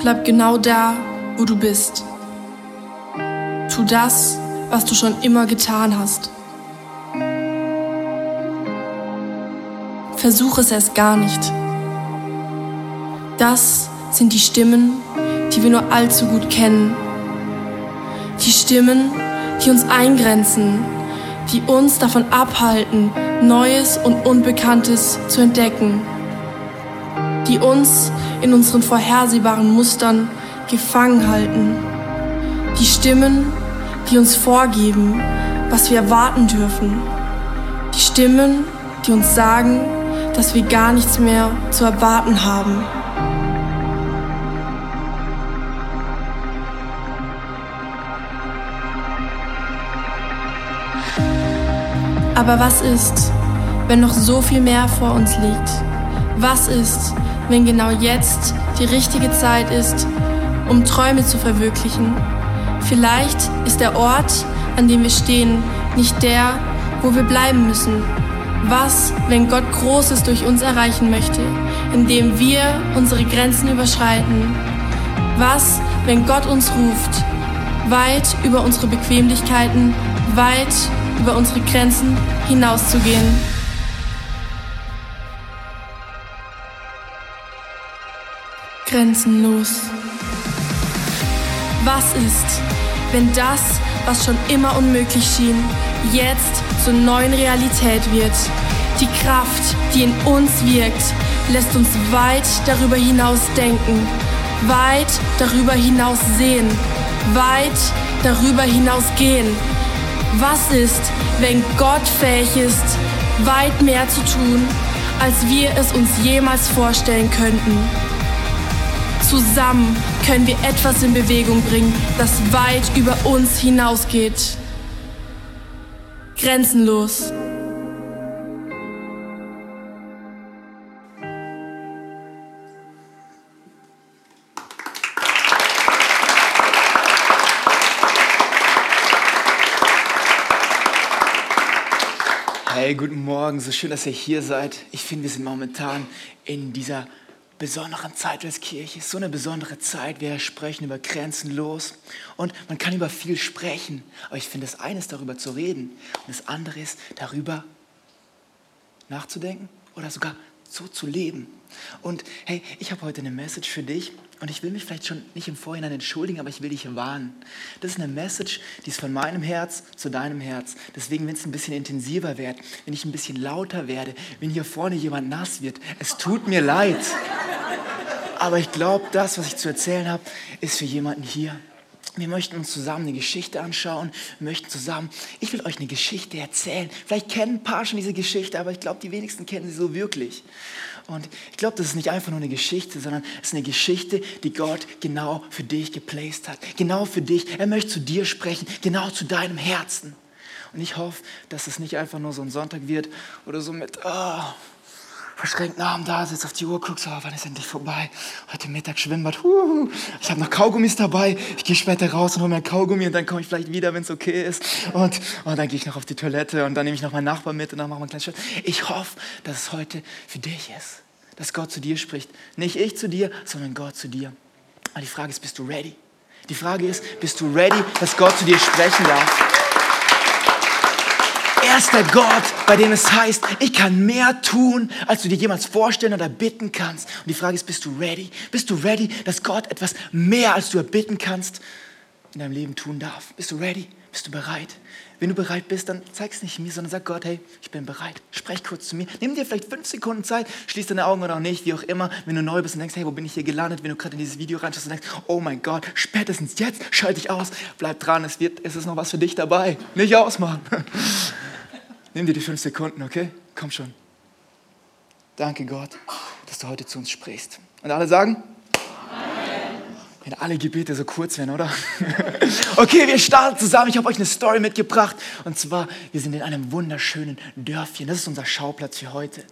Bleib genau da, wo du bist. Tu das, was du schon immer getan hast. Versuch es erst gar nicht. Das sind die Stimmen, die wir nur allzu gut kennen. Die Stimmen, die uns eingrenzen, die uns davon abhalten, Neues und Unbekanntes zu entdecken, die uns in unseren vorhersehbaren Mustern gefangen halten, die Stimmen, die uns vorgeben, was wir erwarten dürfen, die Stimmen, die uns sagen, dass wir gar nichts mehr zu erwarten haben. Aber was ist, wenn noch so viel mehr vor uns liegt? Was ist, wenn genau jetzt die richtige Zeit ist, um Träume zu verwirklichen? Vielleicht ist der Ort, an dem wir stehen, nicht der, wo wir bleiben müssen. Was, wenn Gott Großes durch uns erreichen möchte, indem wir unsere Grenzen überschreiten? Was, wenn Gott uns ruft, weit über unsere Bequemlichkeiten, weit über unsere Grenzen hinauszugehen. Grenzenlos. Was ist, wenn das, was schon immer unmöglich schien, jetzt zur neuen Realität wird? Die Kraft, die in uns wirkt, lässt uns weit darüber hinaus denken, weit darüber hinaus sehen, weit darüber hinaus gehen. Was ist, wenn Gott fähig ist, weit mehr zu tun, als wir es uns jemals vorstellen könnten? Zusammen können wir etwas in Bewegung bringen, das weit über uns hinausgeht. Grenzenlos. Hey, guten Morgen, so schön, dass ihr hier seid. Ich finde, wir sind momentan in dieser besonderen Zeit als Kirche. So eine besondere Zeit. Wir sprechen über Grenzenlos und man kann über viel sprechen. Aber ich finde, das eine ist darüber zu reden und das andere ist darüber nachzudenken oder sogar so zu leben. Und hey, ich habe heute eine Message für dich und ich will mich vielleicht schon nicht im Vorhinein entschuldigen, aber ich will dich warnen. Das ist eine Message, die ist von meinem Herz zu deinem Herz. Deswegen, wenn es ein bisschen intensiver wird, wenn ich ein bisschen lauter werde, wenn hier vorne jemand nass wird, es tut mir leid. Aber ich glaube, das, was ich zu erzählen habe, ist für jemanden hier. Wir möchten uns zusammen eine Geschichte anschauen, wir möchten zusammen, ich will euch eine Geschichte erzählen. Vielleicht kennen ein paar schon diese Geschichte, aber ich glaube, die wenigsten kennen sie so wirklich. Und ich glaube, das ist nicht einfach nur eine Geschichte, sondern es ist eine Geschichte, die Gott genau für dich geplaced hat. Genau für dich. Er möchte zu dir sprechen, genau zu deinem Herzen. Und ich hoffe, dass es nicht einfach nur so ein Sonntag wird oder so mit oh, verschränkten Armen da sitzt, auf die Uhr guckst, oh, wann ist endlich vorbei? Heute Mittag Schwimmbad, huhu. ich habe noch Kaugummis dabei, ich gehe später raus und hole mir ein Kaugummi und dann komme ich vielleicht wieder, wenn es okay ist. Und, und dann gehe ich noch auf die Toilette und dann nehme ich noch meinen Nachbarn mit und dann machen wir ein kleines Schritt. Ich hoffe, dass es heute für dich ist dass Gott zu dir spricht. Nicht ich zu dir, sondern Gott zu dir. Aber die Frage ist, bist du ready? Die Frage ist, bist du ready, dass Gott zu dir sprechen darf? Er ist der Gott, bei dem es heißt, ich kann mehr tun, als du dir jemals vorstellen oder bitten kannst. Und die Frage ist, bist du ready? Bist du ready, dass Gott etwas mehr, als du erbitten kannst, in deinem Leben tun darf? Bist du ready? Bist du bereit? Wenn du bereit bist, dann zeig es nicht mir, sondern sag Gott, hey, ich bin bereit. Sprech kurz zu mir. Nimm dir vielleicht fünf Sekunden Zeit, schließ deine Augen oder auch nicht, wie auch immer. Wenn du neu bist und denkst, hey, wo bin ich hier gelandet? Wenn du gerade in dieses Video reinschaust und denkst, oh mein Gott, spätestens jetzt schalte ich aus. Bleib dran, es, wird, es ist noch was für dich dabei. Nicht ausmachen. Nimm dir die fünf Sekunden, okay? Komm schon. Danke Gott, dass du heute zu uns sprichst. Und alle sagen? Wenn alle Gebete so kurz wären, oder? okay, wir starten zusammen. Ich habe euch eine Story mitgebracht. Und zwar, wir sind in einem wunderschönen Dörfchen. Das ist unser Schauplatz für heute.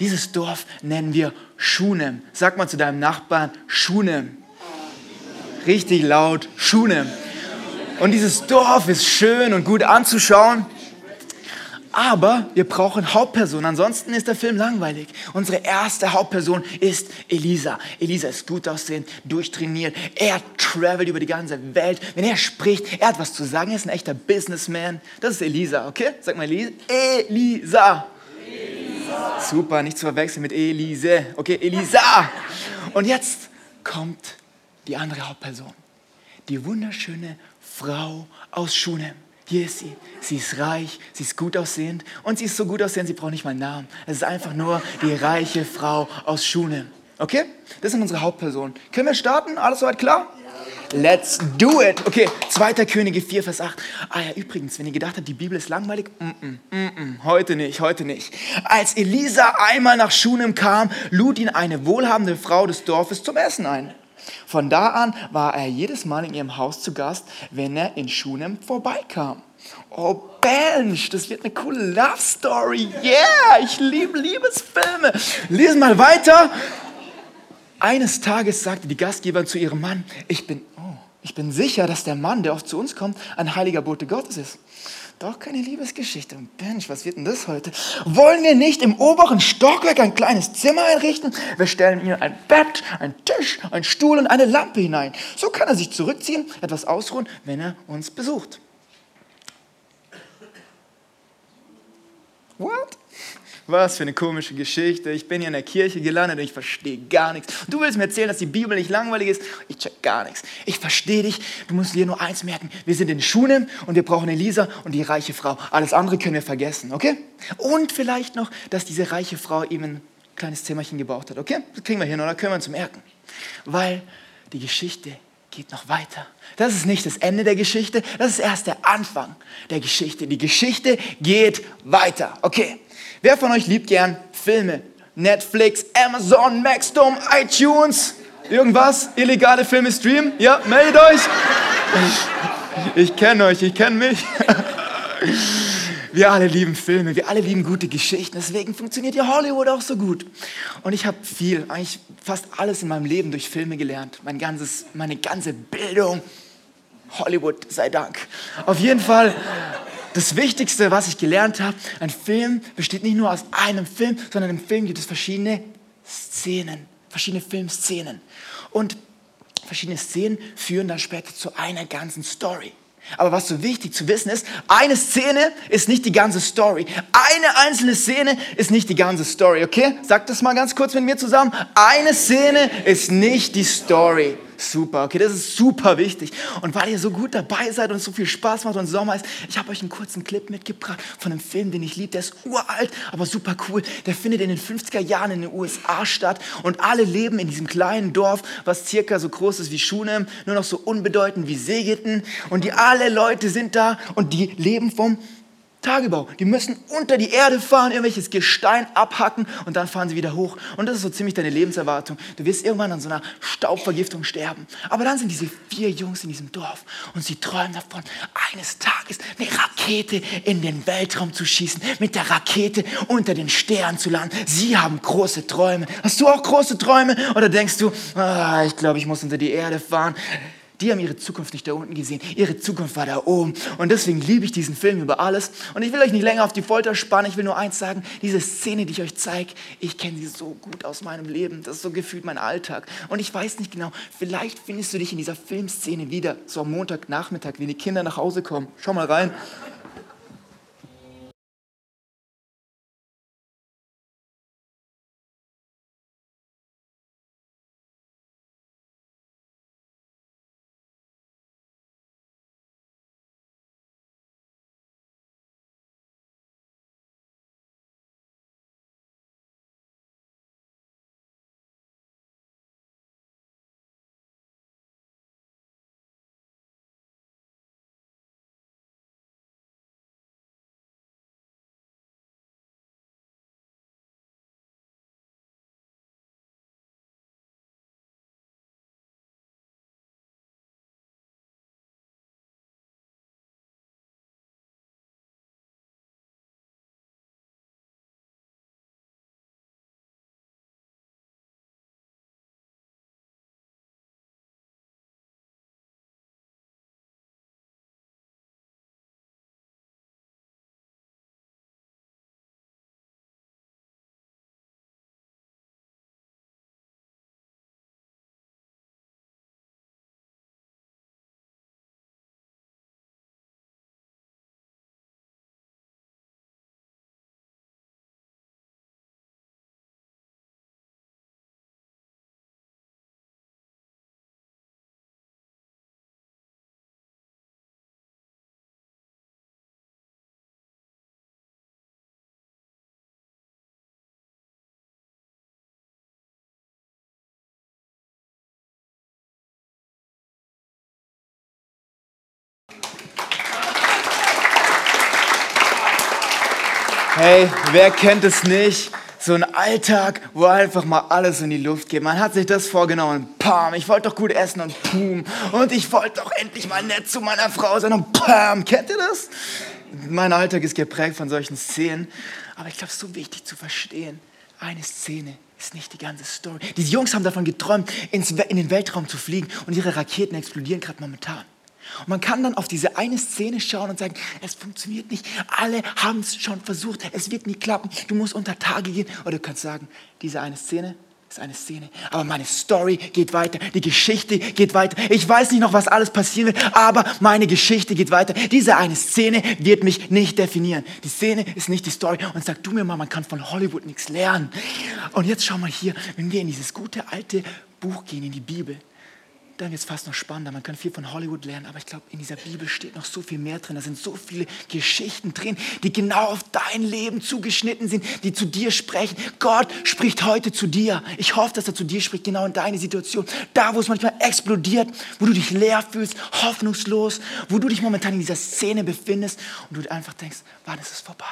Dieses Dorf nennen wir Schunem. Sag mal zu deinem Nachbarn Schunem. Richtig laut, Schunem. Und dieses Dorf ist schön und gut anzuschauen. Aber wir brauchen Hauptpersonen, ansonsten ist der Film langweilig. Unsere erste Hauptperson ist Elisa. Elisa ist gut aussehend, durchtrainiert. Er travelt über die ganze Welt. Wenn er spricht, er hat was zu sagen. Er ist ein echter Businessman. Das ist Elisa, okay? Sag mal Elisa. Elisa. Super, nicht zu verwechseln mit Elise. Okay, Elisa. Und jetzt kommt die andere Hauptperson. Die wunderschöne Frau aus Schunem. Hier ist sie. Sie ist reich, sie ist gut aussehend und sie ist so gut aussehend, sie braucht nicht mal einen Namen. Es ist einfach nur die reiche Frau aus Schunem. Okay? Das sind unsere Hauptpersonen. Können wir starten? Alles soweit klar? Let's do it. Okay, 2. Könige 4, Vers 8. Ah ja, übrigens, wenn ihr gedacht habt, die Bibel ist langweilig, mm -mm, mm -mm, heute nicht, heute nicht. Als Elisa einmal nach Schunem kam, lud ihn eine wohlhabende Frau des Dorfes zum Essen ein. Von da an war er jedes Mal in ihrem Haus zu Gast, wenn er in Schunem vorbeikam. Oh, Bench, das wird eine coole Love Story. Yeah, ich liebe Liebesfilme. Lesen mal weiter. Eines Tages sagte die Gastgeberin zu ihrem Mann, ich bin, oh, ich bin sicher, dass der Mann, der oft zu uns kommt, ein heiliger Bote Gottes ist. Doch keine Liebesgeschichte. Mensch, was wird denn das heute? Wollen wir nicht im oberen Stockwerk ein kleines Zimmer einrichten? Wir stellen ihm ein Bett, einen Tisch, einen Stuhl und eine Lampe hinein. So kann er sich zurückziehen, etwas ausruhen, wenn er uns besucht. What? Was für eine komische Geschichte. Ich bin hier in der Kirche gelandet und ich verstehe gar nichts. du willst mir erzählen, dass die Bibel nicht langweilig ist? Ich check gar nichts. Ich verstehe dich. Du musst dir nur eins merken. Wir sind in Schunem und wir brauchen Elisa und die reiche Frau. Alles andere können wir vergessen, okay? Und vielleicht noch, dass diese reiche Frau ihm ein kleines Zimmerchen gebaut hat, okay? Das kriegen wir hin oder können wir uns merken. Weil die Geschichte geht noch weiter. Das ist nicht das Ende der Geschichte, das ist erst der Anfang der Geschichte. Die Geschichte geht weiter. Okay, wer von euch liebt gern Filme? Netflix, Amazon, Maxdome, iTunes, irgendwas? Illegale Filme streamen? Ja, meldet euch. Ich, kenne euch, ich kenne mich. Wir alle lieben Filme, wir alle lieben gute Geschichten. Deswegen funktioniert ja Hollywood auch so gut. Und ich habe viel, eigentlich fast alles in meinem Leben durch Filme gelernt. Mein ganzes, meine ganze Bildung. Hollywood sei Dank. Auf jeden Fall das Wichtigste, was ich gelernt habe, ein Film besteht nicht nur aus einem Film, sondern im Film gibt es verschiedene Szenen, verschiedene Filmszenen. Und verschiedene Szenen führen dann später zu einer ganzen Story. Aber was so wichtig zu wissen ist, eine Szene ist nicht die ganze Story. Eine einzelne Szene ist nicht die ganze Story, okay? Sag das mal ganz kurz mit mir zusammen. Eine Szene ist nicht die Story. Super, okay, das ist super wichtig. Und weil ihr so gut dabei seid und so viel Spaß macht und Sommer ist, ich habe euch einen kurzen Clip mitgebracht von einem Film, den ich liebe. Der ist uralt, aber super cool. Der findet in den 50er Jahren in den USA statt und alle leben in diesem kleinen Dorf, was circa so groß ist wie Schunem, nur noch so unbedeutend wie Segeten. Und die alle Leute sind da und die leben vom Tagebau. Die müssen unter die Erde fahren, irgendwelches Gestein abhacken und dann fahren sie wieder hoch. Und das ist so ziemlich deine Lebenserwartung. Du wirst irgendwann an so einer Staubvergiftung sterben. Aber dann sind diese vier Jungs in diesem Dorf und sie träumen davon, eines Tages eine Rakete in den Weltraum zu schießen, mit der Rakete unter den Sternen zu landen. Sie haben große Träume. Hast du auch große Träume? Oder denkst du, ah, ich glaube, ich muss unter die Erde fahren? Die haben ihre Zukunft nicht da unten gesehen. Ihre Zukunft war da oben. Und deswegen liebe ich diesen Film über alles. Und ich will euch nicht länger auf die Folter spannen. Ich will nur eins sagen. Diese Szene, die ich euch zeige, ich kenne sie so gut aus meinem Leben. Das ist so gefühlt mein Alltag. Und ich weiß nicht genau, vielleicht findest du dich in dieser Filmszene wieder. So am Montagnachmittag, wenn die Kinder nach Hause kommen. Schau mal rein. Hey, wer kennt es nicht? So ein Alltag, wo einfach mal alles in die Luft geht. Man hat sich das vorgenommen. Pam, ich wollte doch gut essen und pum. Und ich wollte doch endlich mal nett zu meiner Frau sein und pam. Kennt ihr das? Mein Alltag ist geprägt von solchen Szenen. Aber ich glaube, es ist so wichtig zu verstehen. Eine Szene ist nicht die ganze Story. Diese Jungs haben davon geträumt, ins, in den Weltraum zu fliegen und ihre Raketen explodieren gerade momentan. Und man kann dann auf diese eine Szene schauen und sagen, es funktioniert nicht. Alle haben es schon versucht. Es wird nie klappen. Du musst unter Tage gehen. Oder du kannst sagen, diese eine Szene ist eine Szene. Aber meine Story geht weiter. Die Geschichte geht weiter. Ich weiß nicht noch, was alles passieren wird, aber meine Geschichte geht weiter. Diese eine Szene wird mich nicht definieren. Die Szene ist nicht die Story. Und sag du mir mal, man kann von Hollywood nichts lernen. Und jetzt schau mal hier, wenn wir in dieses gute alte Buch gehen, in die Bibel, dann wird es fast noch spannender. Man kann viel von Hollywood lernen, aber ich glaube, in dieser Bibel steht noch so viel mehr drin. Da sind so viele Geschichten drin, die genau auf dein Leben zugeschnitten sind, die zu dir sprechen. Gott spricht heute zu dir. Ich hoffe, dass er zu dir spricht, genau in deine Situation. Da, wo es manchmal explodiert, wo du dich leer fühlst, hoffnungslos, wo du dich momentan in dieser Szene befindest und du einfach denkst, wann ist es vorbei?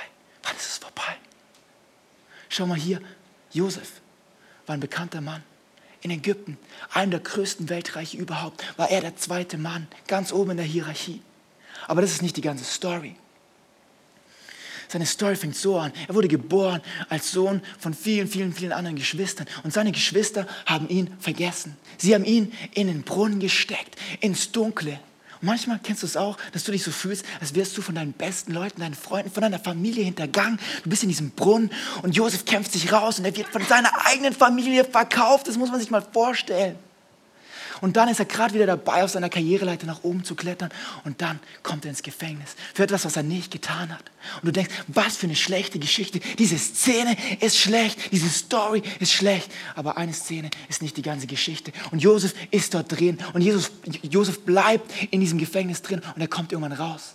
Wann ist es vorbei? Schau mal hier, Josef war ein bekannter Mann in Ägypten, einem der größten Weltreiche überhaupt, war er der zweite Mann, ganz oben in der Hierarchie. Aber das ist nicht die ganze Story. Seine Story fängt so an. Er wurde geboren als Sohn von vielen, vielen, vielen anderen Geschwistern. Und seine Geschwister haben ihn vergessen. Sie haben ihn in den Brunnen gesteckt, ins Dunkle. Manchmal kennst du es auch, dass du dich so fühlst, als wärst du von deinen besten Leuten, deinen Freunden, von deiner Familie hintergangen. Du bist in diesem Brunnen und Josef kämpft sich raus und er wird von seiner eigenen Familie verkauft. Das muss man sich mal vorstellen. Und dann ist er gerade wieder dabei, auf seiner Karriereleiter nach oben zu klettern. Und dann kommt er ins Gefängnis für etwas, was er nicht getan hat. Und du denkst, was für eine schlechte Geschichte. Diese Szene ist schlecht, diese Story ist schlecht. Aber eine Szene ist nicht die ganze Geschichte. Und Josef ist dort drin. Und Jesus, Josef bleibt in diesem Gefängnis drin und er kommt irgendwann raus.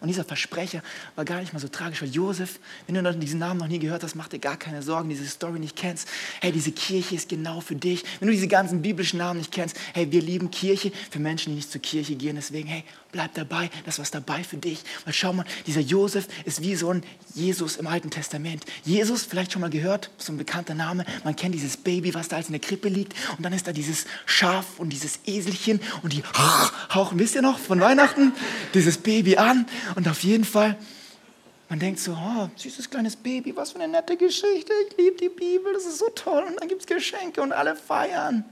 Und dieser Versprecher war gar nicht mal so tragisch, weil Josef, wenn du diesen Namen noch nie gehört hast, mach dir gar keine Sorgen, diese Story nicht kennst. Hey, diese Kirche ist genau für dich. Wenn du diese ganzen biblischen Namen nicht kennst, hey, wir lieben Kirche für Menschen, die nicht zur Kirche gehen. Deswegen, hey, bleib dabei, das was dabei für dich. Weil schau mal, dieser Josef ist wie so ein Jesus im Alten Testament. Jesus, vielleicht schon mal gehört, so ein bekannter Name. Man kennt dieses Baby, was da als in der Krippe liegt. Und dann ist da dieses Schaf und dieses Eselchen und die hauchen, wisst ihr noch, von Weihnachten, dieses Baby an. Und auf jeden Fall, man denkt so, oh, süßes kleines Baby, was für eine nette Geschichte. Ich liebe die Bibel, das ist so toll. Und dann gibt es Geschenke und alle feiern.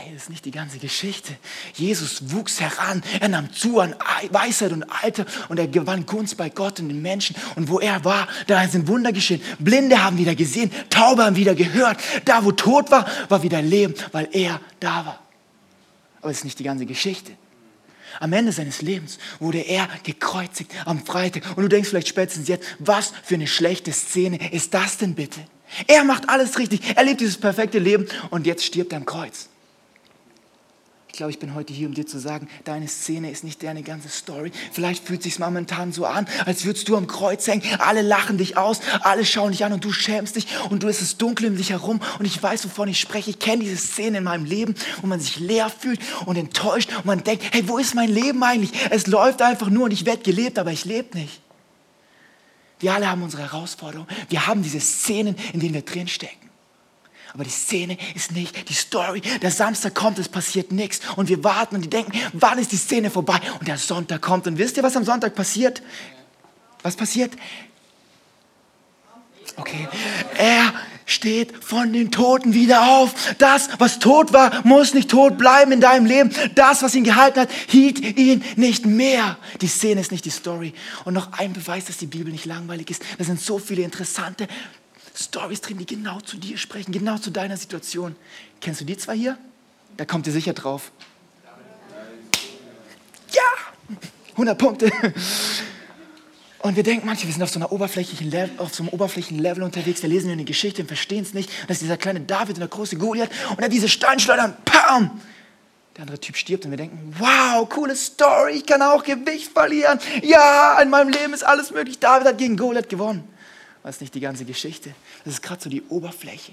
Hey, das ist nicht die ganze Geschichte. Jesus wuchs heran, er nahm zu an Weisheit und Alter und er gewann Gunst bei Gott und den Menschen. Und wo er war, da sind Wunder geschehen. Blinde haben wieder gesehen, Taube haben wieder gehört. Da, wo Tod war, war wieder Leben, weil er da war. Aber es ist nicht die ganze Geschichte. Am Ende seines Lebens wurde er gekreuzigt am Freitag. Und du denkst vielleicht spätestens jetzt, was für eine schlechte Szene ist das denn bitte? Er macht alles richtig, er lebt dieses perfekte Leben und jetzt stirbt er am Kreuz glaube, ich bin heute hier, um dir zu sagen, deine Szene ist nicht deine ganze Story. Vielleicht fühlt sich momentan so an, als würdest du am Kreuz hängen. Alle lachen dich aus, alle schauen dich an und du schämst dich und du ist es dunkel um dich herum. Und ich weiß, wovon ich spreche. Ich kenne diese Szene in meinem Leben, wo man sich leer fühlt und enttäuscht und man denkt, hey, wo ist mein Leben eigentlich? Es läuft einfach nur und ich werde gelebt, aber ich lebe nicht. Wir alle haben unsere Herausforderungen. Wir haben diese Szenen, in denen wir drinstecken. Aber die Szene ist nicht die Story. Der Samstag kommt, es passiert nichts. Und wir warten und die denken, wann ist die Szene vorbei? Und der Sonntag kommt. Und wisst ihr, was am Sonntag passiert? Was passiert? Okay. Er steht von den Toten wieder auf. Das, was tot war, muss nicht tot bleiben in deinem Leben. Das, was ihn gehalten hat, hielt ihn nicht mehr. Die Szene ist nicht die Story. Und noch ein Beweis, dass die Bibel nicht langweilig ist. Da sind so viele interessante Stories drin, die genau zu dir sprechen, genau zu deiner Situation. Kennst du die zwei hier? Da kommt ihr sicher drauf. Ja! 100 Punkte. Und wir denken manchmal, wir sind auf so, einer oberflächlichen Level, auf so einem oberflächlichen Level unterwegs. Wir lesen nur eine Geschichte und verstehen es nicht. Das ist dieser kleine David und der große Goliath und er diese Steinschleudern, pam! Der andere Typ stirbt und wir denken, wow, coole Story, ich kann auch Gewicht verlieren. Ja, in meinem Leben ist alles möglich. David hat gegen Goliath gewonnen. Das ist nicht die ganze Geschichte. Das ist gerade so die Oberfläche.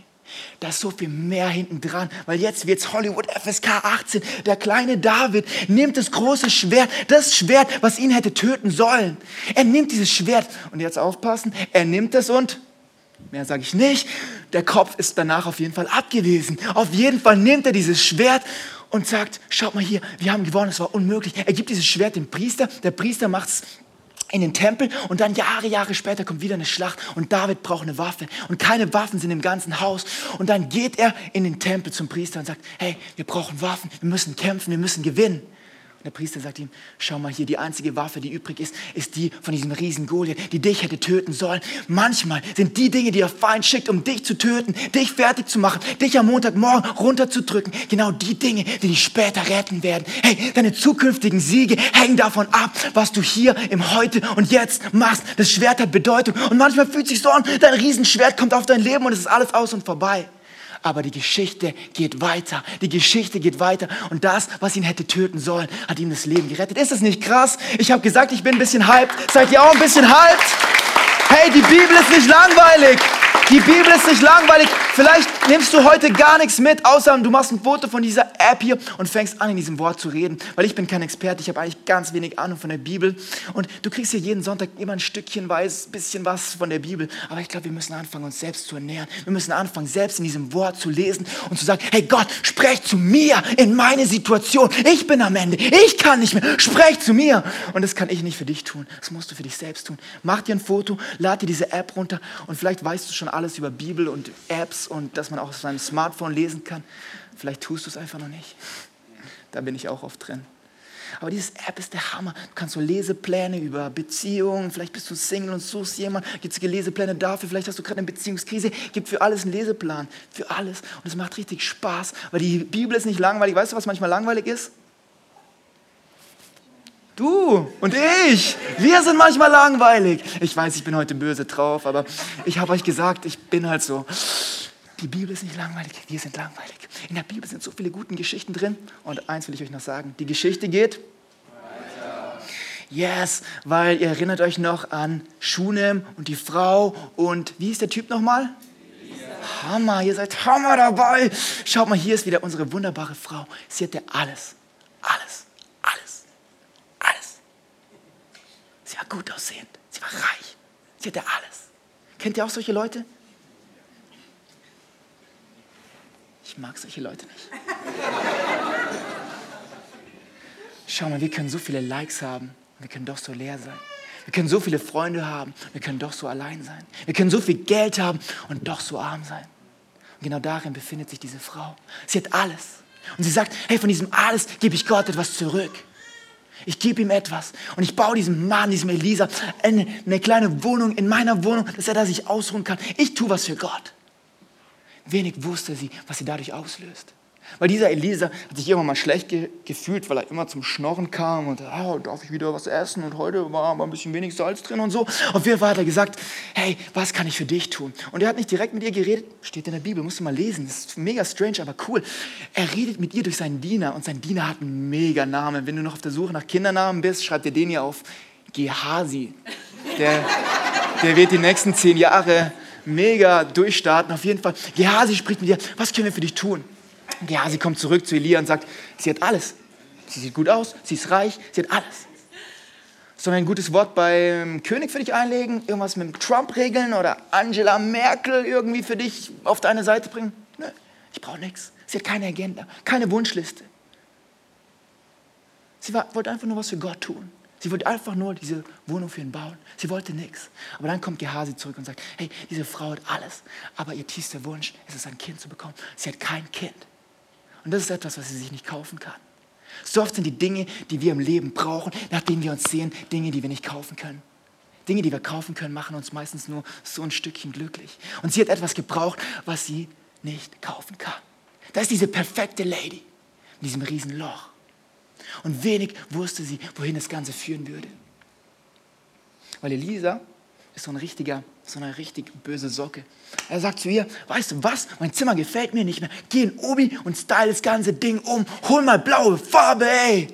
Da ist so viel mehr hinten dran, weil jetzt wird's Hollywood FSK 18. Der kleine David nimmt das große Schwert, das Schwert, was ihn hätte töten sollen. Er nimmt dieses Schwert und jetzt aufpassen, er nimmt es und mehr sage ich nicht. Der Kopf ist danach auf jeden Fall abgewiesen. Auf jeden Fall nimmt er dieses Schwert und sagt, schaut mal hier, wir haben gewonnen, es war unmöglich. Er gibt dieses Schwert dem Priester, der Priester macht es in den Tempel und dann Jahre, Jahre später kommt wieder eine Schlacht und David braucht eine Waffe und keine Waffen sind im ganzen Haus und dann geht er in den Tempel zum Priester und sagt, hey, wir brauchen Waffen, wir müssen kämpfen, wir müssen gewinnen. Der Priester sagt ihm, schau mal hier, die einzige Waffe, die übrig ist, ist die von diesem riesen Goliath, die dich hätte töten sollen. Manchmal sind die Dinge, die der Feind schickt, um dich zu töten, dich fertig zu machen, dich am Montagmorgen runterzudrücken, genau die Dinge, die dich später retten werden. Hey, deine zukünftigen Siege hängen davon ab, was du hier im Heute und Jetzt machst. Das Schwert hat Bedeutung und manchmal fühlt sich so an, dein Riesenschwert kommt auf dein Leben und es ist alles aus und vorbei aber die Geschichte geht weiter. Die Geschichte geht weiter. Und das, was ihn hätte töten sollen, hat ihm das Leben gerettet. Ist das nicht krass? Ich habe gesagt, ich bin ein bisschen hyped. Seid ihr auch ein bisschen hyped? Hey, die Bibel ist nicht langweilig. Die Bibel ist nicht langweilig. Vielleicht nimmst du heute gar nichts mit, außer du machst ein Foto von dieser App hier und fängst an, in diesem Wort zu reden. Weil ich bin kein Experte, ich habe eigentlich ganz wenig Ahnung von der Bibel. Und du kriegst hier jeden Sonntag immer ein Stückchen weiß, bisschen was von der Bibel. Aber ich glaube, wir müssen anfangen, uns selbst zu ernähren. Wir müssen anfangen, selbst in diesem Wort zu lesen und zu sagen, hey Gott, sprech zu mir in meine Situation. Ich bin am Ende. Ich kann nicht mehr. Sprech zu mir. Und das kann ich nicht für dich tun. Das musst du für dich selbst tun. Mach dir ein Foto, lad dir diese App runter und vielleicht weißt du schon alles über Bibel und Apps und dass man auch auf seinem Smartphone lesen kann. Vielleicht tust du es einfach noch nicht. Da bin ich auch oft drin. Aber diese App ist der Hammer. Du kannst so Lesepläne über Beziehungen, vielleicht bist du Single und suchst jemanden, gibt es Lesepläne dafür, vielleicht hast du gerade eine Beziehungskrise, gibt für alles einen Leseplan, für alles. Und es macht richtig Spaß, weil die Bibel ist nicht langweilig. Weißt du, was manchmal langweilig ist? Du und ich, wir sind manchmal langweilig. Ich weiß, ich bin heute böse drauf, aber ich habe euch gesagt, ich bin halt so. Die Bibel ist nicht langweilig, wir sind langweilig. In der Bibel sind so viele gute Geschichten drin. Und eins will ich euch noch sagen, die Geschichte geht. Yes, weil ihr erinnert euch noch an Schunem und die Frau und wie ist der Typ nochmal? Hammer, ihr seid Hammer dabei. Schaut mal, hier ist wieder unsere wunderbare Frau. Sie hatte alles, alles Sie war gut aussehend. Sie war reich. Sie hatte alles. Kennt ihr auch solche Leute? Ich mag solche Leute nicht. Schau mal, wir können so viele Likes haben. Wir können doch so leer sein. Wir können so viele Freunde haben. Wir können doch so allein sein. Wir können so viel Geld haben und doch so arm sein. Und genau darin befindet sich diese Frau. Sie hat alles. Und sie sagt, hey, von diesem alles gebe ich Gott etwas zurück. Ich gebe ihm etwas und ich baue diesem Mann, diesem Elisa, eine, eine kleine Wohnung in meiner Wohnung, dass er da sich ausruhen kann. Ich tue was für Gott. Wenig wusste sie, was sie dadurch auslöst. Weil dieser Elisa hat sich irgendwann mal schlecht ge gefühlt, weil er immer zum Schnorren kam und oh, darf ich wieder was essen und heute war aber ein bisschen wenig Salz drin und so. Auf jeden Fall hat er gesagt, hey, was kann ich für dich tun? Und er hat nicht direkt mit ihr geredet, steht in der Bibel, musst du mal lesen, das ist mega strange, aber cool. Er redet mit ihr durch seinen Diener und sein Diener hat einen mega Namen. Wenn du noch auf der Suche nach Kindernamen bist, schreib dir den hier auf, Gehasi. Der, der wird die nächsten zehn Jahre mega durchstarten. Auf jeden Fall, Gehasi spricht mit dir, was können wir für dich tun? Ja, sie kommt zurück zu Elia und sagt, sie hat alles. Sie sieht gut aus, sie ist reich, sie hat alles. Sollen wir ein gutes Wort beim König für dich einlegen? Irgendwas mit Trump regeln oder Angela Merkel irgendwie für dich auf deine Seite bringen? Nö, ich brauche nichts. Sie hat keine Agenda, keine Wunschliste. Sie war, wollte einfach nur was für Gott tun. Sie wollte einfach nur diese Wohnung für ihn bauen. Sie wollte nichts. Aber dann kommt Gehasi zurück und sagt, hey, diese Frau hat alles, aber ihr tiefster Wunsch ist es, ein Kind zu bekommen. Sie hat kein Kind. Und das ist etwas, was sie sich nicht kaufen kann. So oft sind die Dinge, die wir im Leben brauchen, nach denen wir uns sehen, Dinge, die wir nicht kaufen können. Dinge, die wir kaufen können, machen uns meistens nur so ein Stückchen glücklich. Und sie hat etwas gebraucht, was sie nicht kaufen kann. Da ist diese perfekte Lady mit diesem riesen Loch. Und wenig wusste sie, wohin das Ganze führen würde. Weil Elisa ist so ein richtiger, so eine richtig böse Socke. Er sagt zu ihr, weißt du was, mein Zimmer gefällt mir nicht mehr. Geh in Obi und style das ganze Ding um. Hol mal blaue Farbe, ey.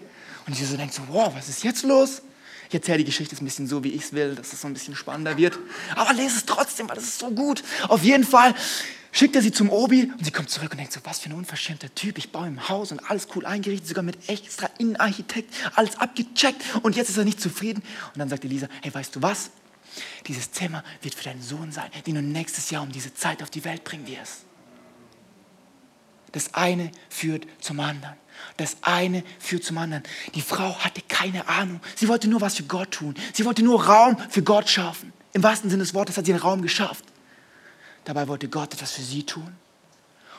Und sie so denkt so, wow, was ist jetzt los? Ich erzähle die Geschichte ein bisschen so, wie ich es will, dass es so ein bisschen spannender wird. Aber lese es trotzdem, weil das ist so gut. Auf jeden Fall schickt er sie zum Obi und sie kommt zurück und denkt so, was für ein unverschämter Typ. Ich baue im Haus und alles cool eingerichtet, sogar mit extra Innenarchitekt, alles abgecheckt und jetzt ist er nicht zufrieden. Und dann sagt Elisa, hey, weißt du was? Dieses Zimmer wird für deinen Sohn sein, den du nächstes Jahr um diese Zeit auf die Welt bringen wirst. Das eine führt zum anderen. Das eine führt zum anderen. Die Frau hatte keine Ahnung. Sie wollte nur was für Gott tun. Sie wollte nur Raum für Gott schaffen. Im wahrsten Sinne des Wortes hat sie einen Raum geschafft. Dabei wollte Gott etwas für sie tun.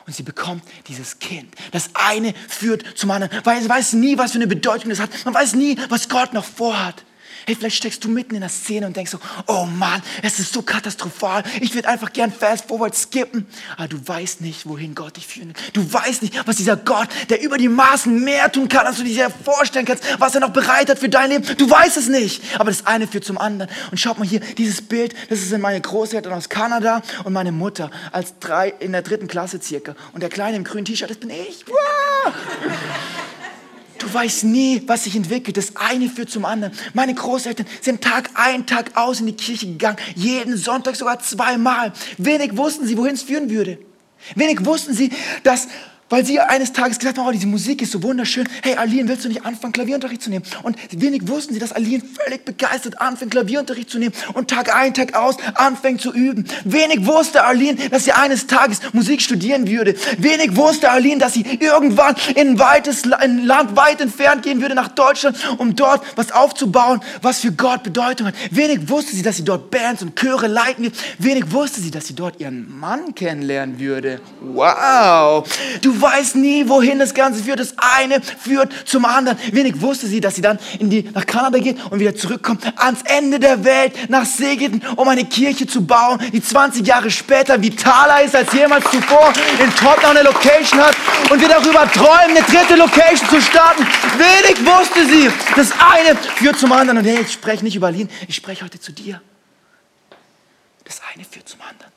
Und sie bekommt dieses Kind. Das eine führt zum anderen. Weil sie weiß nie, was für eine Bedeutung das hat. Man weiß nie, was Gott noch vorhat. Hey, vielleicht steckst du mitten in der Szene und denkst so, oh Mann, es ist so katastrophal. Ich würde einfach gern fast forward skippen. Aber du weißt nicht, wohin Gott dich führen will. Du weißt nicht, was dieser Gott, der über die Maßen mehr tun kann, als du dir vorstellen kannst, was er noch bereit hat für dein Leben. Du weißt es nicht. Aber das eine führt zum anderen. Und schaut mal hier, dieses Bild, das ist meine Großeltern aus Kanada und meine Mutter als drei, in der dritten Klasse circa. Und der Kleine im grünen T-Shirt, das bin ich. Wow! Du weißt nie, was sich entwickelt. Das eine führt zum anderen. Meine Großeltern sind Tag ein, Tag aus in die Kirche gegangen. Jeden Sonntag sogar zweimal. Wenig wussten sie, wohin es führen würde. Wenig wussten sie, dass weil sie eines Tages gesagt haben, oh, diese Musik ist so wunderschön. Hey, Aline, willst du nicht anfangen, Klavierunterricht zu nehmen? Und wenig wussten sie, dass Aline völlig begeistert anfängt, Klavierunterricht zu nehmen und Tag ein, Tag aus anfängt zu üben. Wenig wusste Aline, dass sie eines Tages Musik studieren würde. Wenig wusste Aline, dass sie irgendwann in ein, weites, in Land weit entfernt gehen würde, nach Deutschland, um dort was aufzubauen, was für Gott Bedeutung hat. Wenig wusste sie, dass sie dort Bands und Chöre leiten wird. Wenig wusste sie, dass sie dort ihren Mann kennenlernen würde. Wow! Du weiß nie, wohin das Ganze führt. Das eine führt zum anderen. Wenig wusste sie, dass sie dann in die, nach Kanada geht und wieder zurückkommt ans Ende der Welt, nach Segeten, um eine Kirche zu bauen, die 20 Jahre später vitaler ist als jemals zuvor, in Tottenham eine Location hat und wir darüber träumen, eine dritte Location zu starten. Wenig wusste sie. Das eine führt zum anderen. Und hey, ich spreche nicht über Berlin, ich spreche heute zu dir. Das eine führt zum anderen.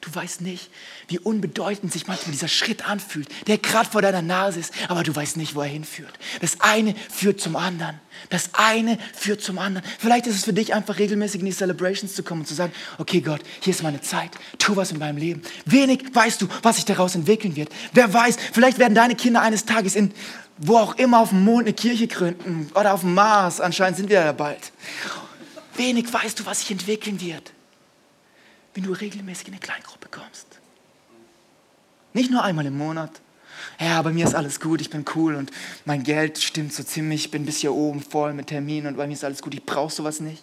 Du weißt nicht, wie unbedeutend sich manchmal dieser Schritt anfühlt, der gerade vor deiner Nase ist, aber du weißt nicht, wo er hinführt. Das eine führt zum anderen. Das eine führt zum anderen. Vielleicht ist es für dich einfach regelmäßig in die Celebrations zu kommen und zu sagen, okay Gott, hier ist meine Zeit, tu was in meinem Leben. Wenig weißt du, was sich daraus entwickeln wird. Wer weiß, vielleicht werden deine Kinder eines Tages in wo auch immer auf dem Mond eine Kirche gründen oder auf dem Mars. Anscheinend sind wir ja bald. Wenig weißt du, was sich entwickeln wird wenn du regelmäßig in eine Kleingruppe kommst. Nicht nur einmal im Monat. Ja, bei mir ist alles gut, ich bin cool und mein Geld stimmt so ziemlich, ich bin bis hier oben voll mit Terminen und bei mir ist alles gut, ich brauche sowas nicht.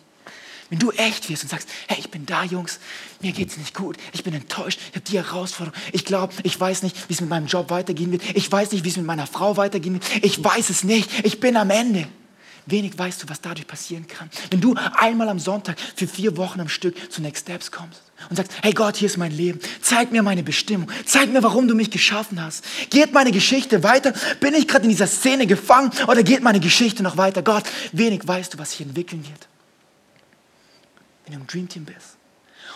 Wenn du echt wirst und sagst, hey, ich bin da, Jungs, mir geht's nicht gut, ich bin enttäuscht, ich habe die Herausforderung, ich glaube, ich weiß nicht, wie es mit meinem Job weitergehen wird, ich weiß nicht, wie es mit meiner Frau weitergehen wird, ich weiß es nicht, ich bin am Ende. Wenig weißt du, was dadurch passieren kann. Wenn du einmal am Sonntag für vier Wochen am Stück zu Next Steps kommst und sagst, hey Gott, hier ist mein Leben, zeig mir meine Bestimmung, zeig mir, warum du mich geschaffen hast. Geht meine Geschichte weiter? Bin ich gerade in dieser Szene gefangen oder geht meine Geschichte noch weiter? Gott, wenig weißt du, was sich entwickeln wird. Wenn du im Dreamteam bist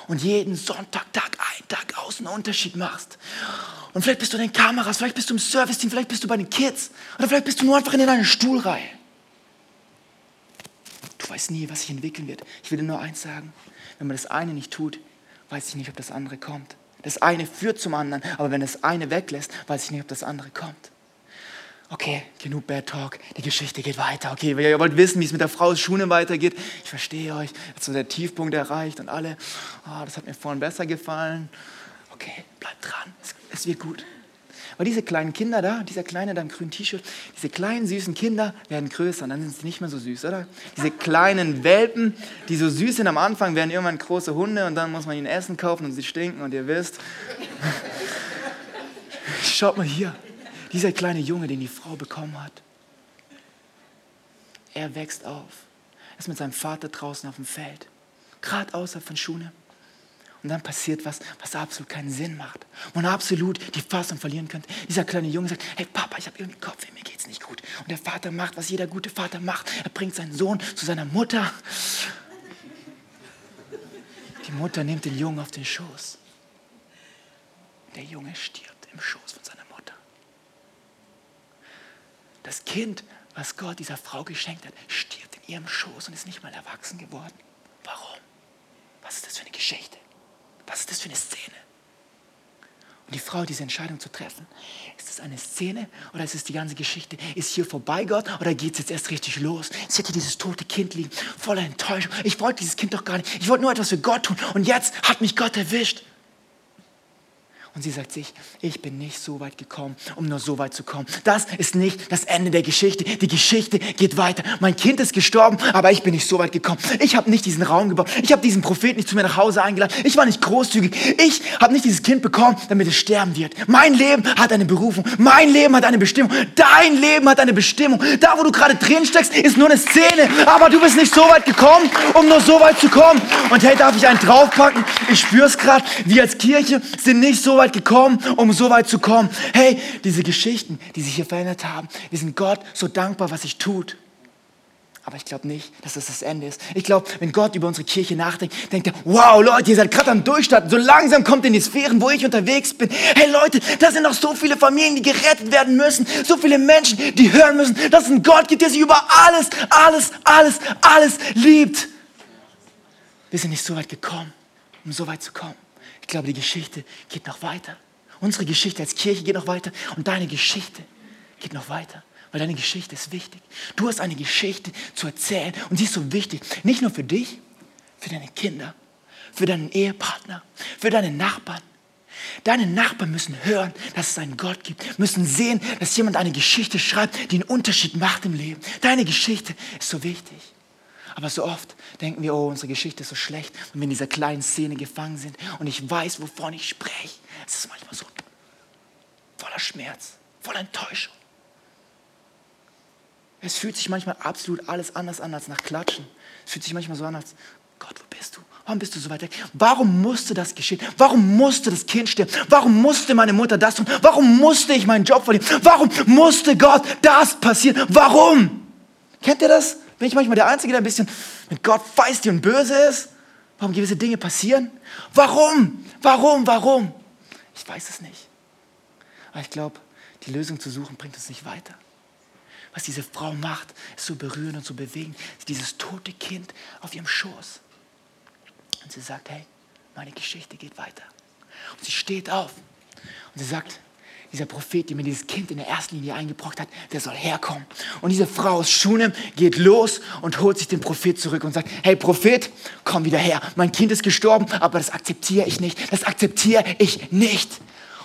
und jeden Sonntag, Tag ein, Tag aus einen Unterschied machst. Und vielleicht bist du in den Kameras, vielleicht bist du im Serviceteam, vielleicht bist du bei den Kids oder vielleicht bist du nur einfach in einer Stuhlreihe. Du weißt nie, was sich entwickeln wird. Ich will dir nur eins sagen. Wenn man das eine nicht tut, weiß ich nicht, ob das andere kommt. Das eine führt zum anderen, aber wenn das eine weglässt, weiß ich nicht, ob das andere kommt. Okay, genug Bad Talk, die Geschichte geht weiter. Okay, ihr wollt wissen, wie es mit der Frau Schuhe weitergeht. Ich verstehe euch, jetzt so der Tiefpunkt erreicht und alle, oh, das hat mir vorhin besser gefallen. Okay, bleibt dran, es, es wird gut. Weil diese kleinen Kinder da, dieser Kleine da im grünen T-Shirt, diese kleinen süßen Kinder werden größer und dann sind sie nicht mehr so süß, oder? Diese kleinen Welpen, die so süß sind am Anfang, werden irgendwann große Hunde und dann muss man ihnen Essen kaufen und sie stinken und ihr wisst. Schaut mal hier, dieser kleine Junge, den die Frau bekommen hat. Er wächst auf. Ist mit seinem Vater draußen auf dem Feld, gerade außerhalb von Schunem. Und dann passiert was, was absolut keinen Sinn macht. Und absolut die Fassung verlieren könnte. Dieser kleine Junge sagt, hey Papa, ich habe irgendwie Kopfweh, mir geht's nicht gut. Und der Vater macht, was jeder gute Vater macht. Er bringt seinen Sohn zu seiner Mutter. Die Mutter nimmt den Jungen auf den Schoß. Der Junge stirbt im Schoß von seiner Mutter. Das Kind, was Gott dieser Frau geschenkt hat, stirbt in ihrem Schoß und ist nicht mal erwachsen geworden. Warum? Was ist das für eine Geschichte? Was ist das für eine Szene? Und die Frau, diese Entscheidung zu treffen, ist es eine Szene oder ist es die ganze Geschichte? Ist hier vorbei Gott oder geht es jetzt erst richtig los? Sie hatte dieses tote Kind liegen, voller Enttäuschung. Ich wollte dieses Kind doch gar nicht. Ich wollte nur etwas für Gott tun. Und jetzt hat mich Gott erwischt. Und sie sagt sich, ich bin nicht so weit gekommen, um nur so weit zu kommen. Das ist nicht das Ende der Geschichte. Die Geschichte geht weiter. Mein Kind ist gestorben, aber ich bin nicht so weit gekommen. Ich habe nicht diesen Raum gebaut. Ich habe diesen Propheten nicht zu mir nach Hause eingeladen. Ich war nicht großzügig. Ich habe nicht dieses Kind bekommen, damit es sterben wird. Mein Leben hat eine Berufung. Mein Leben hat eine Bestimmung. Dein Leben hat eine Bestimmung. Da, wo du gerade drin steckst, ist nur eine Szene. Aber du bist nicht so weit gekommen, um nur so weit zu kommen. Und hey, darf ich einen draufpacken? Ich spüre es gerade. Wir als Kirche sind nicht so weit weit gekommen, um so weit zu kommen. Hey, diese Geschichten, die sich hier verändert haben, wir sind Gott so dankbar, was sich tut. Aber ich glaube nicht, dass das das Ende ist. Ich glaube, wenn Gott über unsere Kirche nachdenkt, denkt er, wow, Leute, ihr seid gerade am Durchstarten. So langsam kommt in die Sphären, wo ich unterwegs bin. Hey Leute, da sind noch so viele Familien, die gerettet werden müssen. So viele Menschen, die hören müssen, dass es einen Gott gibt, der sie über alles, alles, alles, alles liebt. Wir sind nicht so weit gekommen, um so weit zu kommen. Ich glaube, die Geschichte geht noch weiter. Unsere Geschichte als Kirche geht noch weiter und deine Geschichte geht noch weiter, weil deine Geschichte ist wichtig. Du hast eine Geschichte zu erzählen und sie ist so wichtig, nicht nur für dich, für deine Kinder, für deinen Ehepartner, für deine Nachbarn. Deine Nachbarn müssen hören, dass es einen Gott gibt, müssen sehen, dass jemand eine Geschichte schreibt, die einen Unterschied macht im Leben. Deine Geschichte ist so wichtig. Aber so oft denken wir, oh, unsere Geschichte ist so schlecht, wenn wir in dieser kleinen Szene gefangen sind und ich weiß, wovon ich spreche. Es ist manchmal so voller Schmerz, voller Enttäuschung. Es fühlt sich manchmal absolut alles anders an als nach Klatschen. Es fühlt sich manchmal so an, als Gott, wo bist du? Warum bist du so weit weg? Warum musste das geschehen? Warum musste das Kind sterben? Warum musste meine Mutter das tun? Warum musste ich meinen Job verlieren? Warum musste Gott das passieren? Warum? Kennt ihr das? Bin ich manchmal der Einzige, der ein bisschen mit Gott feistig und böse ist? Warum gewisse Dinge passieren? Warum? Warum? Warum? Ich weiß es nicht. Aber ich glaube, die Lösung zu suchen bringt uns nicht weiter. Was diese Frau macht, ist so berührend und so bewegend. Dieses tote Kind auf ihrem Schoß. Und sie sagt, hey, meine Geschichte geht weiter. Und sie steht auf und sie sagt, dieser Prophet, der mir dieses Kind in der ersten Linie eingebrockt hat, der soll herkommen. Und diese Frau aus Schunem geht los und holt sich den Prophet zurück und sagt, hey Prophet, komm wieder her. Mein Kind ist gestorben, aber das akzeptiere ich nicht. Das akzeptiere ich nicht.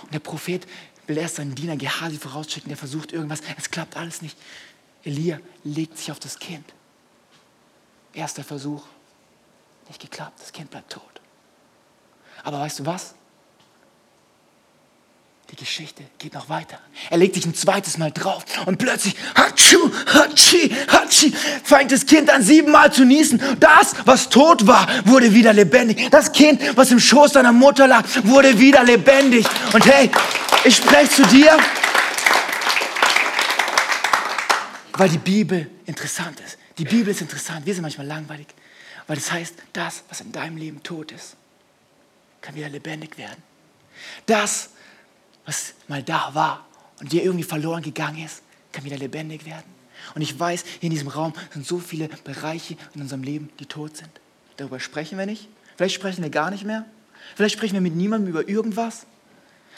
Und der Prophet will erst seinen Diener Gehasi vorausschicken, der versucht irgendwas. Es klappt alles nicht. Elia legt sich auf das Kind. Erster Versuch. Nicht geklappt, das Kind bleibt tot. Aber weißt du was? Die Geschichte geht noch weiter. Er legt sich ein zweites Mal drauf und plötzlich, hatschu, hatschi, hatschi, fängt das Kind an siebenmal zu niesen. Das, was tot war, wurde wieder lebendig. Das Kind, was im Schoß seiner Mutter lag, wurde wieder lebendig. Und hey, ich spreche zu dir, weil die Bibel interessant ist. Die Bibel ist interessant. Wir sind manchmal langweilig, weil das heißt, das, was in deinem Leben tot ist, kann wieder lebendig werden. Das, was mal da war und dir irgendwie verloren gegangen ist, kann wieder lebendig werden. Und ich weiß, hier in diesem Raum sind so viele Bereiche in unserem Leben, die tot sind. Darüber sprechen wir nicht. Vielleicht sprechen wir gar nicht mehr. Vielleicht sprechen wir mit niemandem über irgendwas.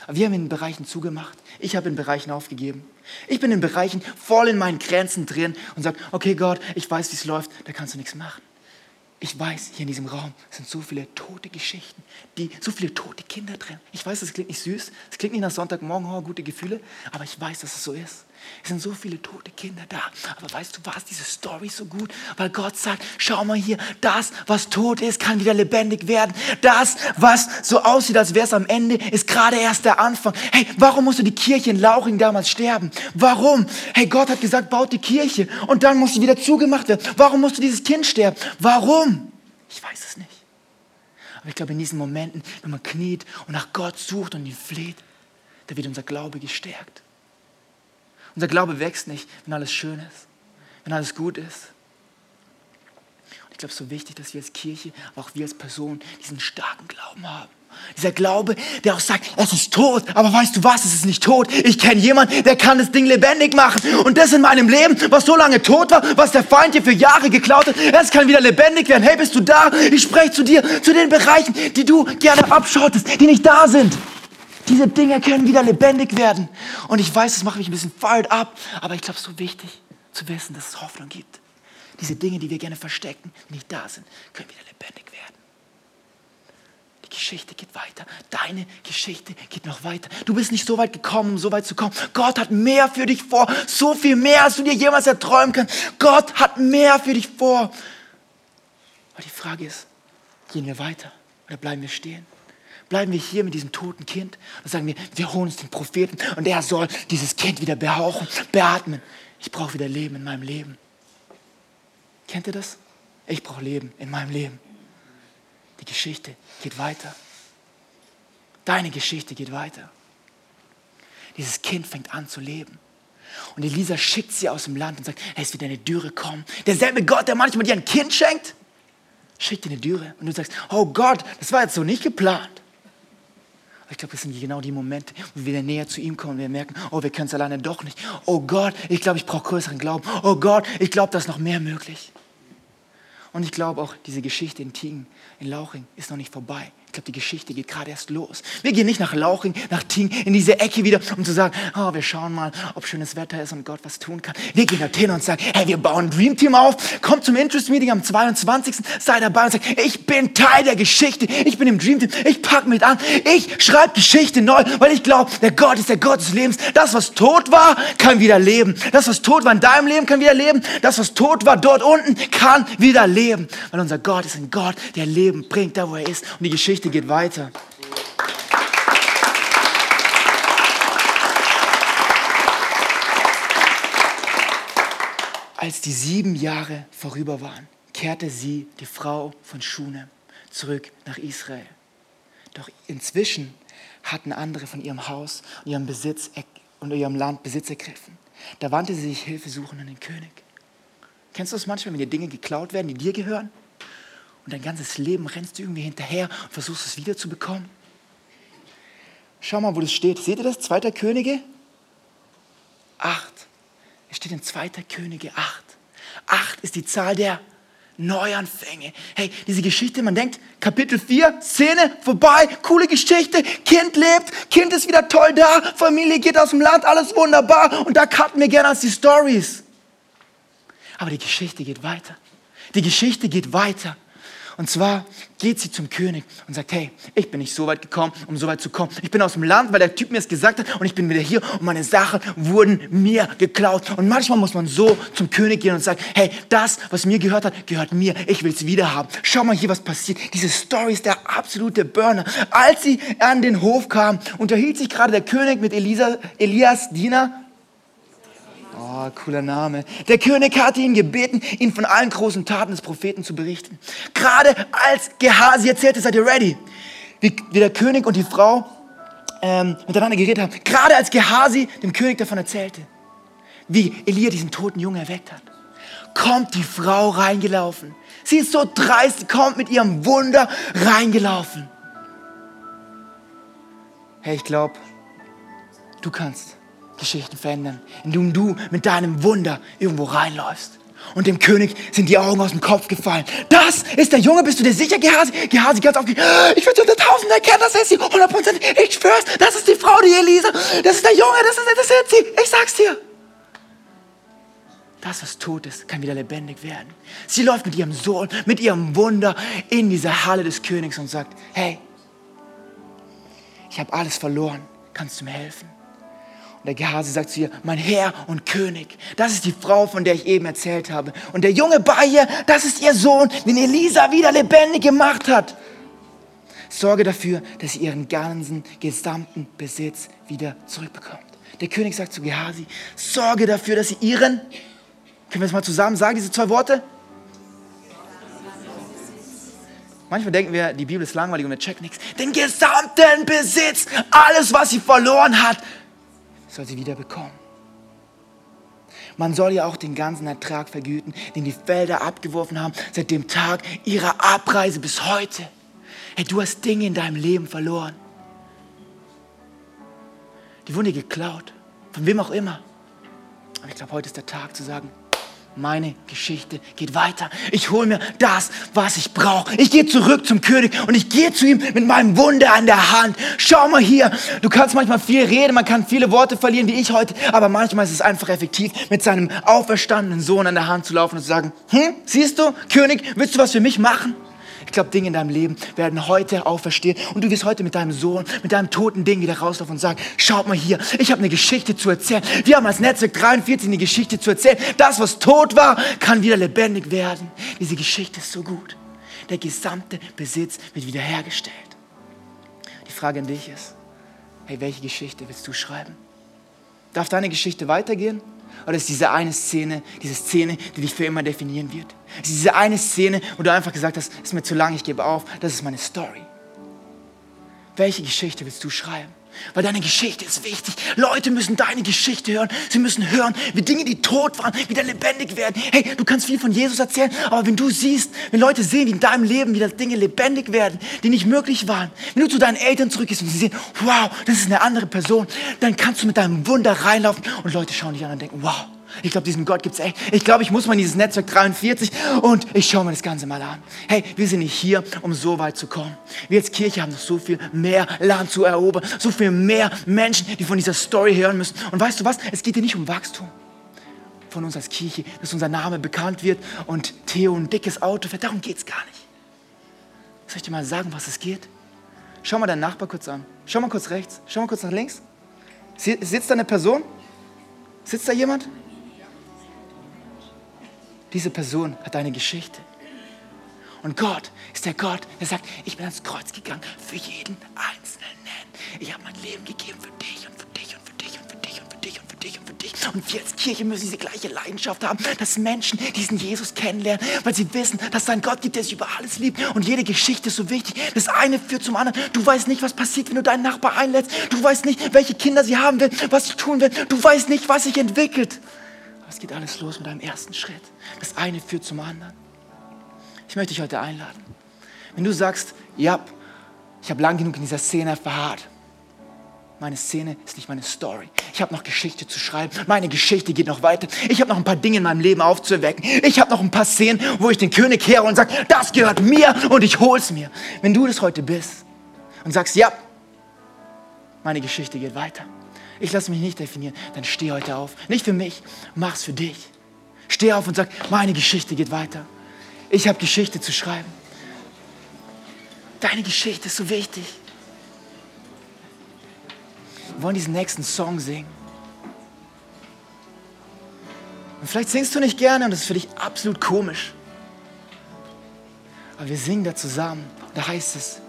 Aber wir haben in Bereichen zugemacht. Ich habe in Bereichen aufgegeben. Ich bin in Bereichen voll in meinen Grenzen drin und sage, okay Gott, ich weiß, wie es läuft, da kannst du nichts machen. Ich weiß, hier in diesem Raum sind so viele tote Geschichten, die, so viele tote Kinder drin. Ich weiß, das klingt nicht süß, es klingt nicht nach Sonntagmorgen, oh, gute Gefühle, aber ich weiß, dass es so ist. Es sind so viele tote Kinder da. Aber weißt du was, diese Story so gut, weil Gott sagt, schau mal hier, das, was tot ist, kann wieder lebendig werden. Das, was so aussieht, als wäre es am Ende, ist gerade erst der Anfang. Hey, warum musste die Kirche in Lauching damals sterben? Warum? Hey, Gott hat gesagt, baut die Kirche und dann muss sie wieder zugemacht werden. Warum musste dieses Kind sterben? Warum? Ich weiß es nicht. Aber ich glaube, in diesen Momenten, wenn man kniet und nach Gott sucht und ihn fleht, da wird unser Glaube gestärkt. Unser Glaube wächst nicht, wenn alles schön ist, wenn alles gut ist. Und ich glaube, es ist so wichtig, dass wir als Kirche, aber auch wir als Person diesen starken Glauben haben. Dieser Glaube, der auch sagt, es ist tot, aber weißt du was, es ist nicht tot. Ich kenne jemanden, der kann das Ding lebendig machen. Und das in meinem Leben, was so lange tot war, was der Feind dir für Jahre geklaut hat, es kann wieder lebendig werden. Hey, bist du da? Ich spreche zu dir, zu den Bereichen, die du gerne abschottest, die nicht da sind. Diese Dinge können wieder lebendig werden. Und ich weiß, das macht mich ein bisschen fired up, aber ich glaube, es ist so wichtig zu wissen, dass es Hoffnung gibt. Diese Dinge, die wir gerne verstecken, nicht da sind, können wieder lebendig werden. Die Geschichte geht weiter. Deine Geschichte geht noch weiter. Du bist nicht so weit gekommen, um so weit zu kommen. Gott hat mehr für dich vor. So viel mehr, als du dir jemals erträumen kannst. Gott hat mehr für dich vor. Aber die Frage ist, gehen wir weiter oder bleiben wir stehen? Bleiben wir hier mit diesem toten Kind und sagen wir, wir holen uns den Propheten und er soll dieses Kind wieder behauchen, beatmen. Ich brauche wieder Leben in meinem Leben. Kennt ihr das? Ich brauche Leben in meinem Leben. Die Geschichte geht weiter. Deine Geschichte geht weiter. Dieses Kind fängt an zu leben. Und Elisa schickt sie aus dem Land und sagt, hey, es wird eine Dürre kommen. Derselbe Gott, der manchmal dir ein Kind schenkt, schickt dir eine Dürre. Und du sagst, oh Gott, das war jetzt so nicht geplant. Ich glaube, das sind genau die Momente, wo wir näher zu ihm kommen und wir merken, oh, wir können es alleine doch nicht. Oh Gott, ich glaube, ich brauche größeren Glauben. Oh Gott, ich glaube, da ist noch mehr möglich. Und ich glaube auch, diese Geschichte in Tingen, in Lauching, ist noch nicht vorbei glaube, die Geschichte geht gerade erst los. Wir gehen nicht nach Lauching, nach Ting, in diese Ecke wieder, um zu sagen, oh, wir schauen mal, ob schönes Wetter ist und Gott was tun kann. Wir gehen dorthin und sagen, hey, wir bauen ein Dream Team auf, kommt zum Interest Meeting am 22. Sei dabei und sag, ich bin Teil der Geschichte, ich bin im Dream Team, ich packe mit an, ich schreibe Geschichte neu, weil ich glaube, der Gott ist der Gott des Lebens. Das, was tot war, kann wieder leben. Das, was tot war in deinem Leben, kann wieder leben. Das, was tot war dort unten, kann wieder leben. Weil unser Gott ist ein Gott, der Leben bringt, da wo er ist. Und die Geschichte Geschichte geht weiter. Als die sieben Jahre vorüber waren, kehrte sie, die Frau von Schune, zurück nach Israel. Doch inzwischen hatten andere von ihrem Haus und ihrem Besitz und ihrem Land Besitz ergriffen. Da wandte sie sich Hilfe suchen an den König. Kennst du das manchmal, wenn dir Dinge geklaut werden, die dir gehören? Und dein ganzes Leben rennst du irgendwie hinterher und versuchst es wiederzubekommen. Schau mal, wo das steht. Seht ihr das? Zweiter Könige? Acht. Es steht in Zweiter Könige acht. Acht ist die Zahl der Neuanfänge. Hey, diese Geschichte, man denkt, Kapitel 4, Szene, vorbei, coole Geschichte, Kind lebt, Kind ist wieder toll da, Familie geht aus dem Land, alles wunderbar und da cutten wir gerne als die Stories. Aber die Geschichte geht weiter. Die Geschichte geht weiter. Und zwar geht sie zum König und sagt, hey, ich bin nicht so weit gekommen, um so weit zu kommen. Ich bin aus dem Land, weil der Typ mir es gesagt hat und ich bin wieder hier und meine Sachen wurden mir geklaut. Und manchmal muss man so zum König gehen und sagen, hey, das, was mir gehört hat, gehört mir. Ich will es wieder haben. Schau mal hier, was passiert. Diese Story ist der absolute Burner. Als sie an den Hof kam, unterhielt sich gerade der König mit Elisa, Elias Diener Oh, cooler Name. Der König hatte ihn gebeten, ihn von allen großen Taten des Propheten zu berichten. Gerade als Gehasi erzählte, seid ihr ready? Wie, wie der König und die Frau ähm, miteinander geredet haben. Gerade als Gehasi dem König davon erzählte, wie Elia diesen toten Jungen erweckt hat, kommt die Frau reingelaufen. Sie ist so dreist, kommt mit ihrem Wunder reingelaufen. Hey, ich glaube, du kannst Geschichten verändern, indem du mit deinem Wunder irgendwo reinläufst. Und dem König sind die Augen aus dem Kopf gefallen. Das ist der Junge, bist du dir sicher, Gehasi? Gehasi ganz aufgeregt. Ich würde unter tausend erkennen, das ist sie. 100 Prozent. Ich schwör's, das ist die Frau, die Elisa. Das ist der Junge, das ist, das ist sie. Ich sag's dir. Das, was tot ist, kann wieder lebendig werden. Sie läuft mit ihrem Sohn, mit ihrem Wunder in diese Halle des Königs und sagt, hey, ich habe alles verloren. Kannst du mir helfen? Und der Gehase sagt zu ihr, mein Herr und König, das ist die Frau, von der ich eben erzählt habe. Und der Junge bei ihr, das ist ihr Sohn, den Elisa wieder lebendig gemacht hat. Sorge dafür, dass sie ihren ganzen gesamten Besitz wieder zurückbekommt. Der König sagt zu Gehasi, sorge dafür, dass sie ihren, können wir es mal zusammen sagen, diese zwei Worte? Manchmal denken wir, die Bibel ist langweilig und wir checken nichts. Den gesamten Besitz, alles, was sie verloren hat, soll sie wieder bekommen. Man soll ja auch den ganzen Ertrag vergüten, den die Felder abgeworfen haben, seit dem Tag ihrer Abreise bis heute. Hey, du hast Dinge in deinem Leben verloren. Die wurden dir geklaut, von wem auch immer. Aber ich glaube, heute ist der Tag zu sagen, meine Geschichte geht weiter. Ich hole mir das, was ich brauche. Ich gehe zurück zum König und ich gehe zu ihm mit meinem Wunder an der Hand. Schau mal hier, du kannst manchmal viel reden, man kann viele Worte verlieren, wie ich heute, aber manchmal ist es einfach effektiv, mit seinem auferstandenen Sohn an der Hand zu laufen und zu sagen, hm, siehst du, König, willst du was für mich machen? Ich glaube, Dinge in deinem Leben werden heute auferstehen und du wirst heute mit deinem Sohn, mit deinem toten Ding wieder rauslaufen und sagen, schaut mal hier, ich habe eine Geschichte zu erzählen. Wir haben als Netzwerk 43 eine Geschichte zu erzählen. Das, was tot war, kann wieder lebendig werden. Diese Geschichte ist so gut. Der gesamte Besitz wird wiederhergestellt. Die Frage an dich ist, hey, welche Geschichte willst du schreiben? Darf deine Geschichte weitergehen? Oder ist diese eine Szene, diese Szene, die dich für immer definieren wird? Ist diese eine Szene, wo du einfach gesagt hast, ist mir zu lang, ich gebe auf, das ist meine Story. Welche Geschichte willst du schreiben? Weil deine Geschichte ist wichtig. Leute müssen deine Geschichte hören. Sie müssen hören, wie Dinge, die tot waren, wieder lebendig werden. Hey, du kannst viel von Jesus erzählen, aber wenn du siehst, wenn Leute sehen, wie in deinem Leben wieder Dinge lebendig werden, die nicht möglich waren, wenn du zu deinen Eltern zurückgehst und sie sehen, wow, das ist eine andere Person, dann kannst du mit deinem Wunder reinlaufen und Leute schauen dich an und denken, wow, ich glaube, diesen Gott gibt es echt. Ich glaube, ich muss mal in dieses Netzwerk 43 und ich schaue mir das Ganze mal an. Hey, wir sind nicht hier, um so weit zu kommen. Wir als Kirche haben noch so viel mehr Land zu erobern, so viel mehr Menschen, die von dieser Story hören müssen. Und weißt du was? Es geht hier nicht um Wachstum von uns als Kirche, dass unser Name bekannt wird und Theo ein dickes Auto fährt. Darum geht es gar nicht. Soll ich dir mal sagen, was es geht? Schau mal deinen Nachbar kurz an. Schau mal kurz rechts. Schau mal kurz nach links. Sitzt da eine Person? Sitzt da jemand? Diese Person hat eine Geschichte. Und Gott ist der Gott, der sagt, ich bin ans Kreuz gegangen für jeden Einzelnen. Ich habe mein Leben gegeben für dich und für dich und für dich und für dich und für dich und für dich und für dich. Und wir als Kirche müssen diese gleiche Leidenschaft haben, dass Menschen diesen Jesus kennenlernen, weil sie wissen, dass es einen Gott gibt, der sich über alles liebt. Und jede Geschichte ist so wichtig. Das eine führt zum anderen. Du weißt nicht, was passiert, wenn du deinen Nachbar einlädst. Du weißt nicht, welche Kinder sie haben will, was sie tun will. Du weißt nicht, was sich entwickelt. Es geht alles los mit einem ersten Schritt. Das eine führt zum anderen. Ich möchte dich heute einladen. Wenn du sagst, ja, ich habe lang genug in dieser Szene verharrt. Meine Szene ist nicht meine Story. Ich habe noch Geschichte zu schreiben. Meine Geschichte geht noch weiter. Ich habe noch ein paar Dinge in meinem Leben aufzuwecken. Ich habe noch ein paar Szenen, wo ich den König kehre und sage, das gehört mir und ich hol's mir. Wenn du das heute bist und sagst, ja, meine Geschichte geht weiter ich lasse mich nicht definieren, dann steh heute auf. Nicht für mich, mach's für dich. Steh auf und sag, meine Geschichte geht weiter. Ich habe Geschichte zu schreiben. Deine Geschichte ist so wichtig. Wir wollen diesen nächsten Song singen. Und vielleicht singst du nicht gerne und das ist für dich absolut komisch. Aber wir singen da zusammen. Da heißt es,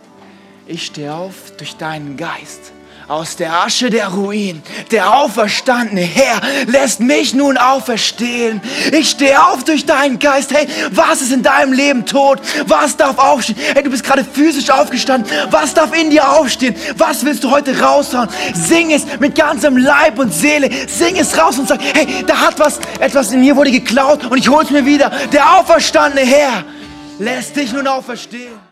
ich stehe auf durch deinen Geist aus der Asche der Ruin. Der auferstandene Herr lässt mich nun auferstehen. Ich stehe auf durch deinen Geist. Hey, was ist in deinem Leben tot? Was darf aufstehen? Hey, du bist gerade physisch aufgestanden. Was darf in dir aufstehen? Was willst du heute raushauen? Sing es mit ganzem Leib und Seele. Sing es raus und sag, hey, da hat was, etwas in mir wurde geklaut und ich hol's mir wieder. Der auferstandene Herr lässt dich nun auferstehen.